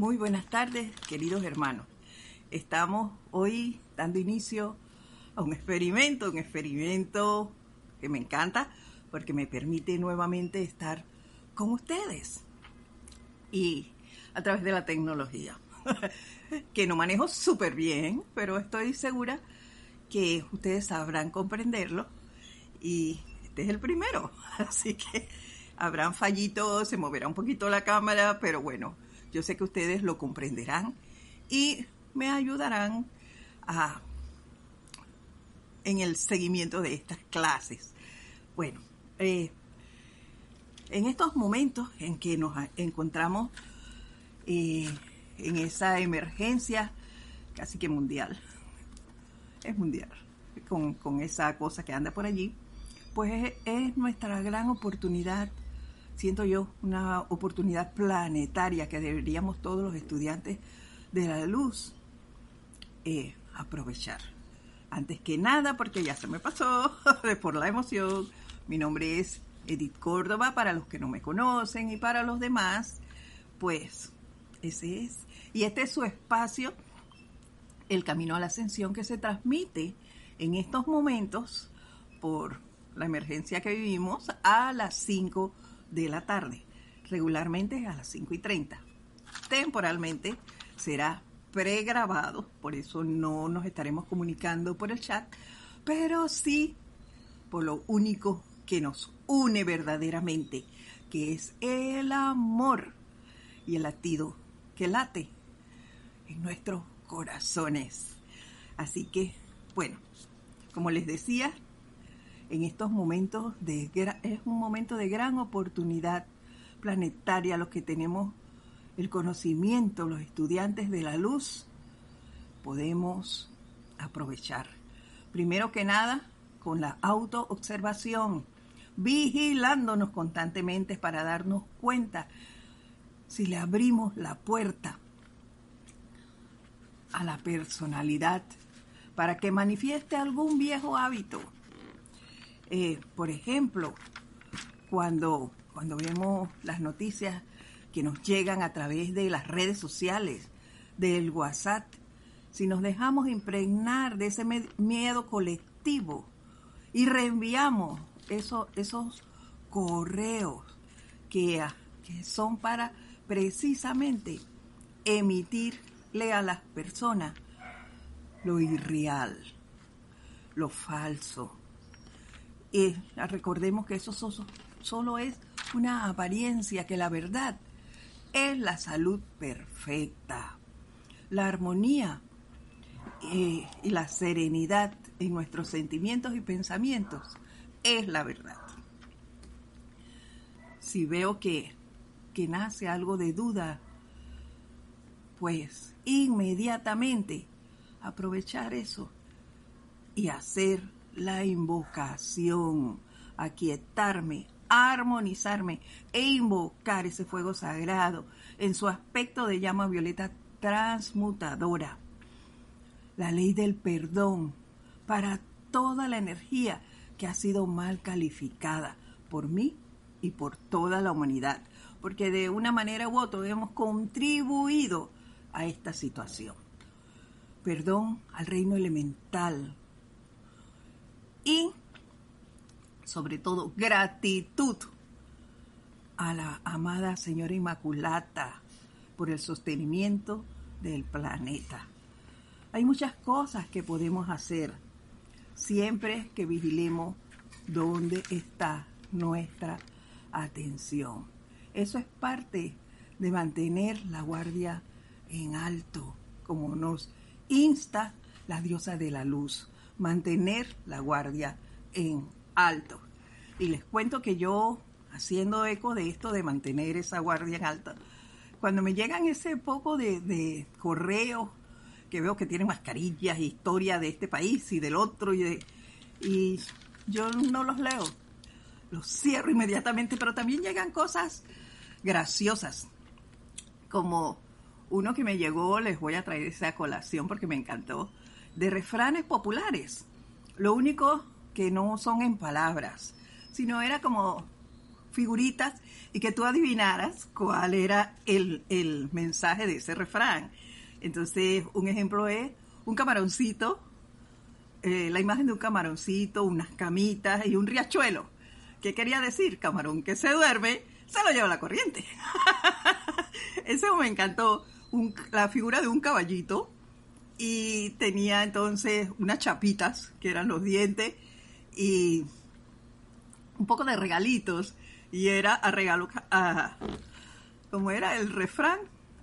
Muy buenas tardes, queridos hermanos. Estamos hoy dando inicio a un experimento, un experimento que me encanta porque me permite nuevamente estar con ustedes y a través de la tecnología, que no manejo súper bien, pero estoy segura que ustedes sabrán comprenderlo y este es el primero, así que habrán fallitos, se moverá un poquito la cámara, pero bueno, yo sé que ustedes lo comprenderán y me ayudarán a, en el seguimiento de estas clases. Bueno, eh, en estos momentos en que nos encontramos eh, en esa emergencia casi que mundial, es mundial, con, con esa cosa que anda por allí, pues es nuestra gran oportunidad siento yo, una oportunidad planetaria que deberíamos todos los estudiantes de la luz eh, aprovechar. Antes que nada, porque ya se me pasó por la emoción, mi nombre es Edith Córdoba, para los que no me conocen y para los demás, pues ese es. Y este es su espacio, el camino a la ascensión que se transmite en estos momentos por la emergencia que vivimos a las 5 de la tarde, regularmente a las 5 y 30. Temporalmente será pregrabado, por eso no nos estaremos comunicando por el chat, pero sí por lo único que nos une verdaderamente, que es el amor y el latido que late en nuestros corazones. Así que, bueno, como les decía, en estos momentos de es un momento de gran oportunidad planetaria los que tenemos el conocimiento, los estudiantes de la luz, podemos aprovechar. Primero que nada, con la autoobservación, vigilándonos constantemente para darnos cuenta si le abrimos la puerta a la personalidad para que manifieste algún viejo hábito eh, por ejemplo, cuando, cuando vemos las noticias que nos llegan a través de las redes sociales, del WhatsApp, si nos dejamos impregnar de ese miedo colectivo y reenviamos esos, esos correos que, que son para precisamente emitirle a las personas lo irreal, lo falso, y recordemos que eso solo es una apariencia, que la verdad es la salud perfecta, la armonía eh, y la serenidad en nuestros sentimientos y pensamientos es la verdad. Si veo que, que nace algo de duda, pues inmediatamente aprovechar eso y hacer la invocación, aquietarme, armonizarme e invocar ese fuego sagrado en su aspecto de llama violeta transmutadora. La ley del perdón para toda la energía que ha sido mal calificada por mí y por toda la humanidad, porque de una manera u otra hemos contribuido a esta situación. Perdón al reino elemental, y sobre todo gratitud a la amada Señora Inmaculata por el sostenimiento del planeta. Hay muchas cosas que podemos hacer siempre que vigilemos dónde está nuestra atención. Eso es parte de mantener la guardia en alto, como nos insta la diosa de la luz mantener la guardia en alto. Y les cuento que yo, haciendo eco de esto de mantener esa guardia en alto, cuando me llegan ese poco de, correos que veo que tienen mascarillas, historia de este país y del otro, y, y yo no los leo, los cierro inmediatamente, pero también llegan cosas graciosas, como uno que me llegó, les voy a traer esa colación porque me encantó, de refranes populares. Lo único que no son en palabras, sino era como figuritas y que tú adivinaras cuál era el, el mensaje de ese refrán. Entonces, un ejemplo es un camaroncito, eh, la imagen de un camaroncito, unas camitas y un riachuelo. ¿Qué quería decir? Camarón que se duerme, se lo lleva la corriente. Ese me encantó. la figura de un caballito y tenía entonces unas chapitas, que eran los dientes, y un poco de regalitos. Y era a regalo, a, como era el refrán,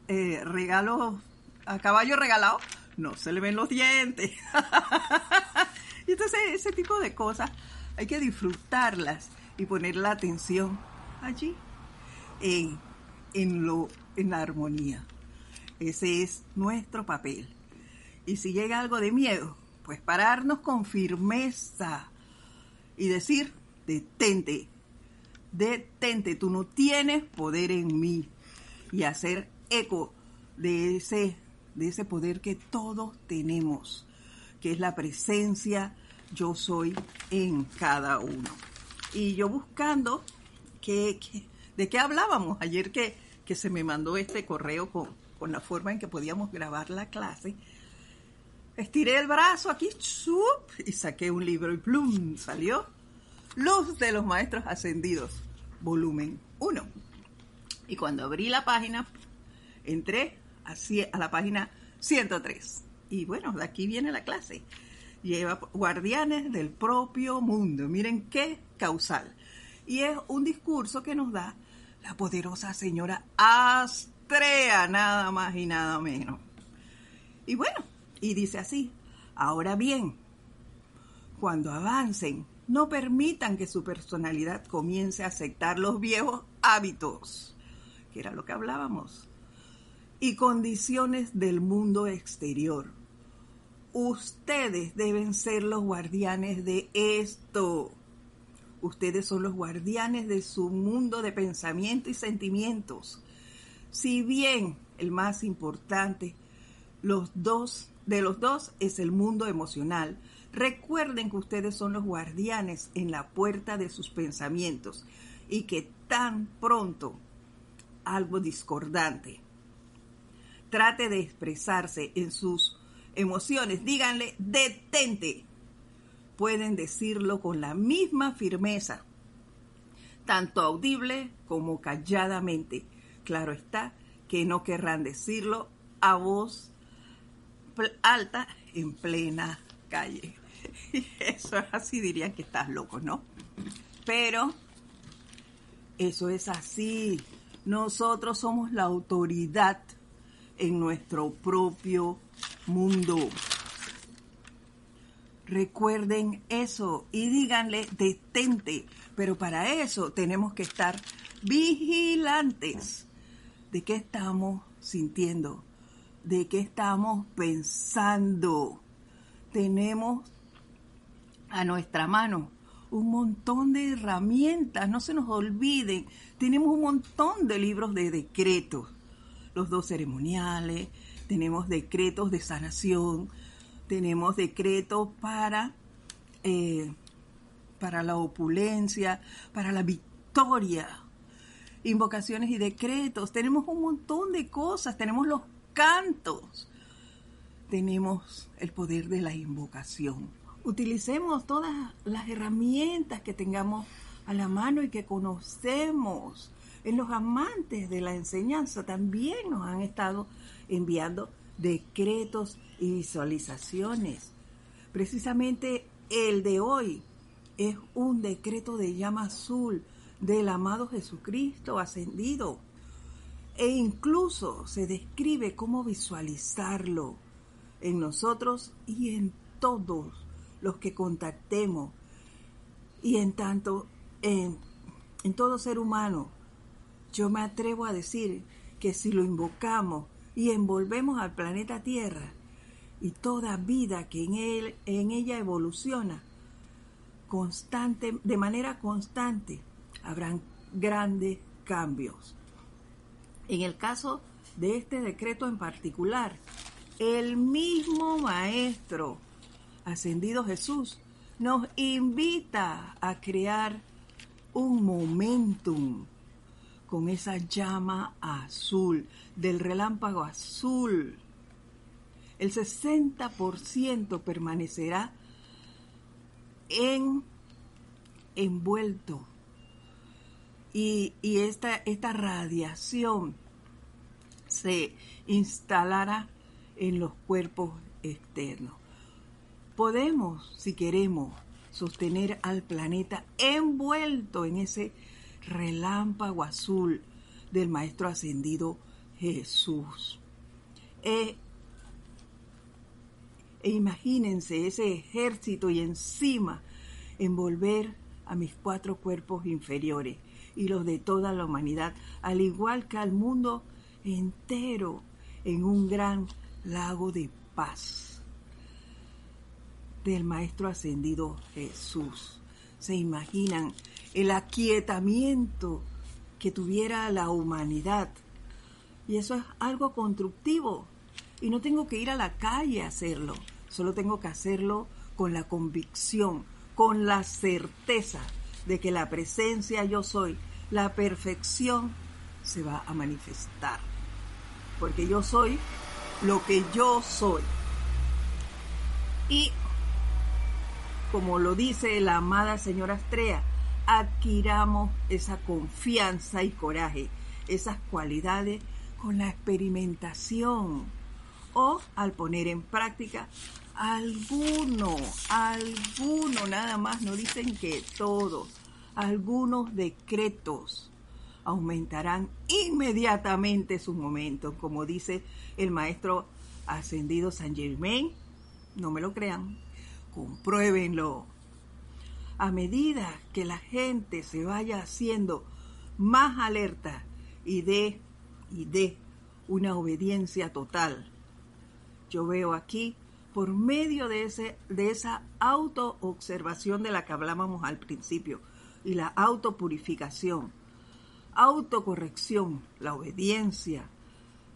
eh, regalo a caballo regalado, no se le ven los dientes. y entonces ese tipo de cosas hay que disfrutarlas y poner la atención allí en, en, lo, en la armonía. Ese es nuestro papel. Y si llega algo de miedo, pues pararnos con firmeza y decir, detente, detente, tú no tienes poder en mí. Y hacer eco de ese de ese poder que todos tenemos, que es la presencia yo soy en cada uno. Y yo buscando que, de qué hablábamos ayer que, que, se me mandó este correo con, con, la forma en que podíamos grabar la clase, estiré el brazo aquí y saqué un libro y plum, salió Luz de los Maestros Ascendidos, volumen 1. Y cuando abrí la página, entré así a la página 103. Y bueno, de aquí viene la clase. Lleva guardianes del propio mundo. Miren qué causal. Y es un discurso que nos da la poderosa señora Astrea, nada más y nada menos. Y bueno, y dice así, ahora bien, cuando avancen, no permitan que su personalidad comience a aceptar los viejos hábitos, que era lo que hablábamos, y condiciones del mundo exterior. Ustedes deben ser los guardianes de esto. Ustedes son los guardianes de su mundo de pensamiento y sentimientos. Si bien el más importante los dos, de los dos es el mundo emocional, recuerden que ustedes son los guardianes en la puerta de sus pensamientos y que tan pronto algo discordante trate de expresarse en sus emociones, díganle, detente. Pueden decirlo con la misma firmeza, tanto audible como calladamente. Claro está que no querrán decirlo a voz alta en plena calle. Eso así dirían que estás loco, ¿no? Pero eso es así. Nosotros somos la autoridad en nuestro propio mundo. Recuerden eso y díganle detente, pero para eso tenemos que estar vigilantes de qué estamos sintiendo, de qué estamos pensando. Tenemos a nuestra mano un montón de herramientas, no se nos olviden, tenemos un montón de libros de decretos. Los dos ceremoniales, tenemos decretos de sanación, tenemos decretos para, eh, para la opulencia, para la victoria, invocaciones y decretos, tenemos un montón de cosas, tenemos los cantos, tenemos el poder de la invocación. Utilicemos todas las herramientas que tengamos a la mano y que conocemos en los amantes de la enseñanza también nos han estado enviando decretos y visualizaciones. Precisamente el de hoy es un decreto de llama azul del amado Jesucristo ascendido. E incluso se describe cómo visualizarlo en nosotros y en todos los que contactemos. Y en tanto, en, en todo ser humano yo me atrevo a decir que si lo invocamos y envolvemos al planeta Tierra y toda vida que en, él, en ella evoluciona, constante, de manera constante, habrán grandes cambios. En el caso de este decreto en particular, el mismo Maestro ascendido Jesús nos invita a crear un momentum con esa llama azul, del relámpago azul. El 60% permanecerá en envuelto y, esta, radiación se instalará en los cuerpos externos. Podemos, si queremos, sostener al planeta envuelto en ese relámpago azul del Maestro Ascendido Jesús. E, e imagínense ese ejército y encima envolver a mis cuatro cuerpos inferiores y los de toda la humanidad, al igual que al mundo entero, en un gran lago de paz del Maestro Ascendido Jesús. ¿Se imaginan el aquietamiento que tuviera la humanidad? Y eso es algo constructivo. Y no tengo que ir a la calle a hacerlo, solo tengo que hacerlo con la convicción, con la certeza de que la presencia yo soy, la perfección, se va a manifestar. Porque yo soy lo que yo soy. Y como lo dice la amada señora Estrella, adquiramos esa confianza y coraje, esas cualidades con la experimentación o al poner en práctica alguno, alguno nada más, no dicen que todos, algunos decretos aumentarán inmediatamente sus momentos, como dice el maestro ascendido San Germain. No me lo crean, compruébenlo. A medida que la gente se vaya haciendo más alerta y dé y dé una obediencia total, yo veo aquí por medio de, ese, de esa autoobservación de la que hablábamos al principio y la autopurificación, autocorrección, la obediencia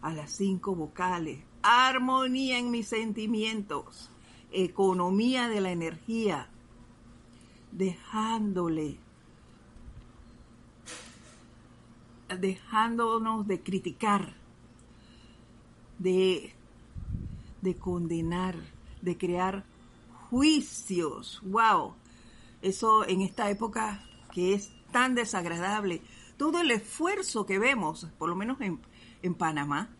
a las cinco vocales, armonía en mis sentimientos, economía de la energía, dejándole, dejándonos de criticar, de de condenar, de crear juicios. ¡Wow! Eso en esta época que es tan desagradable. Todo el esfuerzo que vemos, por lo menos en, en Panamá,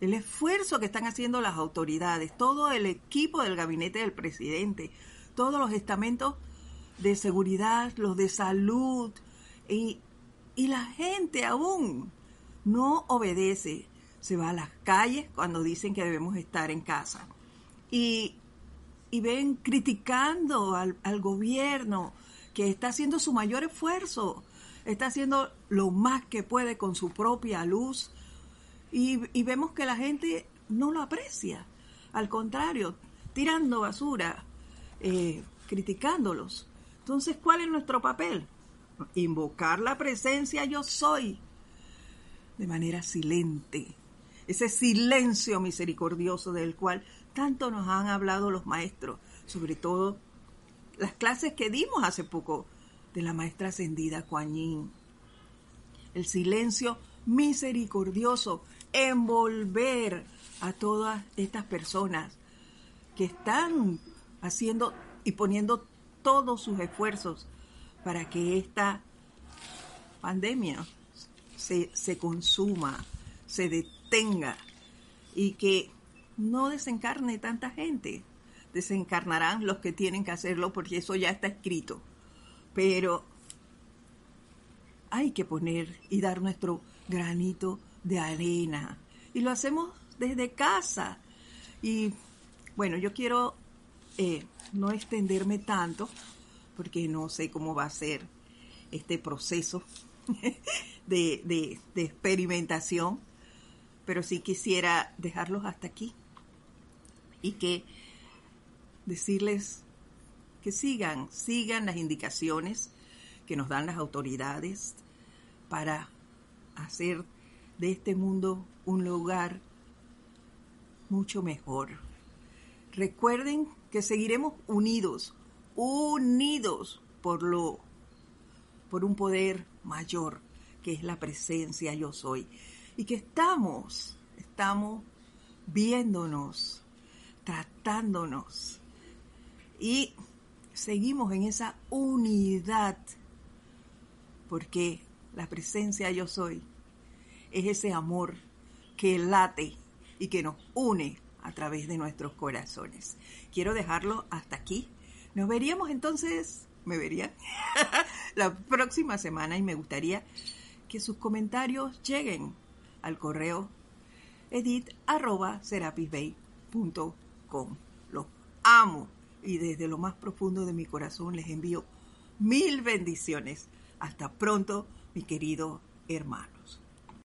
el esfuerzo que están haciendo las autoridades, todo el equipo del gabinete del presidente, todos los estamentos de seguridad, los de salud, y, y la gente aún no obedece se va a las calles cuando dicen que debemos estar en casa. Y, ven criticando al, gobierno que está haciendo su mayor esfuerzo, está haciendo lo más que puede con su propia luz y, vemos que la gente no lo aprecia. Al contrario, tirando basura, eh, criticándolos. Entonces, ¿cuál es nuestro papel? Invocar la presencia yo soy de manera silente, ese silencio misericordioso del cual tanto nos han hablado los maestros, sobre todo las clases que dimos hace poco de la maestra ascendida Kuan El silencio misericordioso, envolver a todas estas personas que están haciendo y poniendo todos sus esfuerzos para que esta pandemia se, se consuma, se detenga tenga y que no desencarne tanta gente. Desencarnarán los que tienen que hacerlo porque eso ya está escrito. Pero hay que poner y dar nuestro granito de arena. Y lo hacemos desde casa. Y bueno, yo quiero eh, no extenderme tanto porque no sé cómo va a ser este proceso de, de experimentación pero sí quisiera dejarlos hasta aquí y que decirles que sigan, sigan las indicaciones que nos dan las autoridades para hacer de este mundo un lugar mucho mejor. Recuerden que seguiremos unidos, unidos por lo por un poder mayor, que es la presencia yo soy. Y que estamos, estamos viéndonos, tratándonos. Y seguimos en esa unidad, porque la presencia yo soy es ese amor que late y que nos une a través de nuestros corazones. Quiero dejarlo hasta aquí. Nos veríamos entonces, me verían, la próxima semana y me gustaría que sus comentarios lleguen al correo edit.serapisbay.com. Los amo y desde lo más profundo de mi corazón les envío mil bendiciones. Hasta pronto, mi querido hermano.